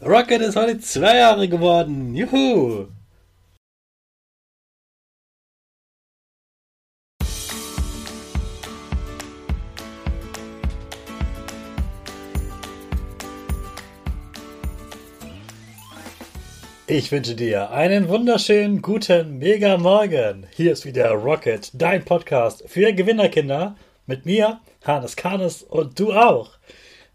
Rocket ist heute zwei Jahre geworden. Juhu! Ich wünsche dir einen wunderschönen guten Mega Morgen. Hier ist wieder Rocket, dein Podcast für Gewinnerkinder mit mir, Hannes Karnes und du auch.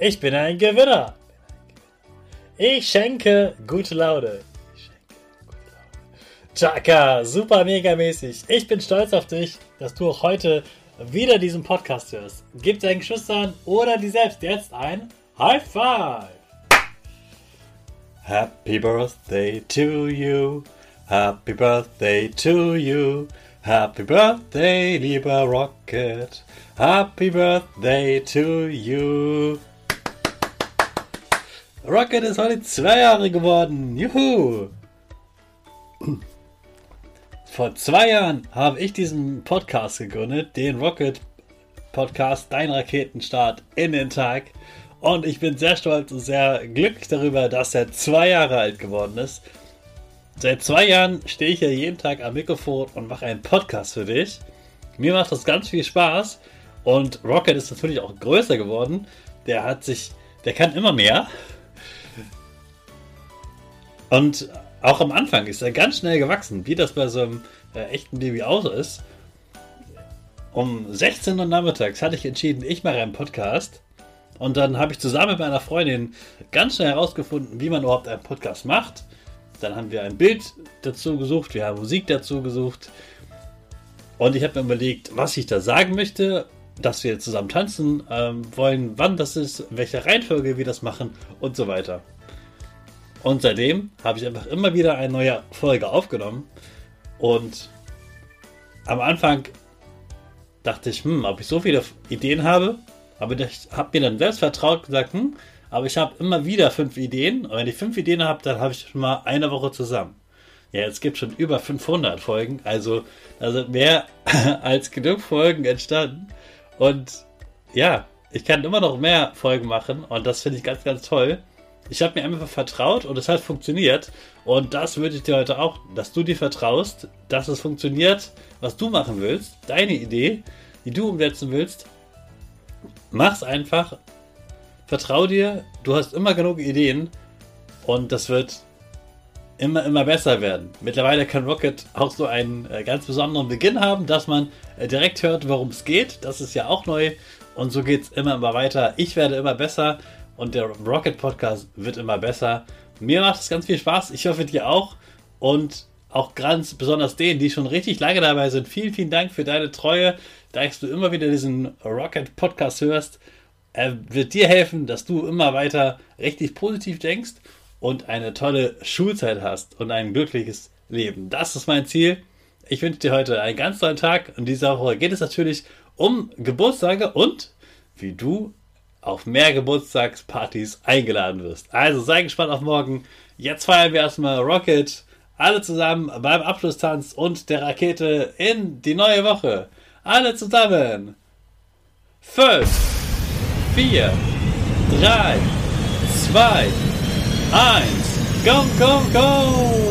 Ich bin ein Gewinner. Ich schenke gute Laune. Chaka, super mega mäßig. Ich bin stolz auf dich, dass du auch heute wieder diesen Podcast hörst. Gib deinen Geschwistern oder dir selbst jetzt ein High Five. Happy Birthday to you. Happy Birthday to you. Happy Birthday, lieber Rocket. Happy Birthday to you. Rocket ist heute zwei Jahre geworden. Juhu! Vor zwei Jahren habe ich diesen Podcast gegründet, den Rocket Podcast, dein Raketenstart in den Tag. Und ich bin sehr stolz und sehr glücklich darüber, dass er zwei Jahre alt geworden ist. Seit zwei Jahren stehe ich ja jeden Tag am Mikrofon und mache einen Podcast für dich. Mir macht das ganz viel Spaß und Rocket ist natürlich auch größer geworden. Der hat sich, der kann immer mehr. Und auch am Anfang ist er ganz schnell gewachsen, wie das bei so einem äh, echten Baby auch so ist. Um 16 Uhr nachmittags hatte ich entschieden, ich mache einen Podcast. Und dann habe ich zusammen mit meiner Freundin ganz schnell herausgefunden, wie man überhaupt einen Podcast macht. Dann haben wir ein Bild dazu gesucht, wir haben Musik dazu gesucht. Und ich habe mir überlegt, was ich da sagen möchte, dass wir zusammen tanzen ähm, wollen, wann das ist, in welcher Reihenfolge wir das machen und so weiter. Und seitdem habe ich einfach immer wieder eine neue Folge aufgenommen. Und am Anfang dachte ich, hm, ob ich so viele Ideen habe. Aber ich habe mir dann selbst vertraut gesagt, hm, aber ich habe immer wieder fünf Ideen. Und wenn ich fünf Ideen habe, dann habe ich schon mal eine Woche zusammen. Ja, es gibt schon über 500 Folgen. Also da sind mehr als genug Folgen entstanden. Und ja, ich kann immer noch mehr Folgen machen. Und das finde ich ganz, ganz toll. Ich habe mir einfach vertraut und es hat funktioniert. Und das würde ich dir heute auch, dass du dir vertraust, dass es funktioniert, was du machen willst, deine Idee, die du umsetzen willst. Mach's einfach. Vertrau dir, du hast immer genug Ideen und das wird immer, immer besser werden. Mittlerweile kann Rocket auch so einen äh, ganz besonderen Beginn haben, dass man äh, direkt hört, worum es geht. Das ist ja auch neu und so geht es immer, immer weiter. Ich werde immer besser und der Rocket Podcast wird immer besser. Mir macht es ganz viel Spaß. Ich hoffe dir auch. Und auch ganz besonders denen, die schon richtig lange dabei sind. Vielen, vielen Dank für deine Treue, dass du immer wieder diesen Rocket Podcast hörst. Er wird dir helfen, dass du immer weiter richtig positiv denkst und eine tolle Schulzeit hast und ein glückliches Leben. Das ist mein Ziel. Ich wünsche dir heute einen ganz tollen Tag und diese Woche geht es natürlich um Geburtstage und wie du auf mehr Geburtstagspartys eingeladen wirst. Also sei gespannt auf morgen. Jetzt feiern wir erstmal Rocket. Alle zusammen beim Abschlusstanz und der Rakete in die neue Woche. Alle zusammen. 5, 4, 3, 2, 1. Go, go, go!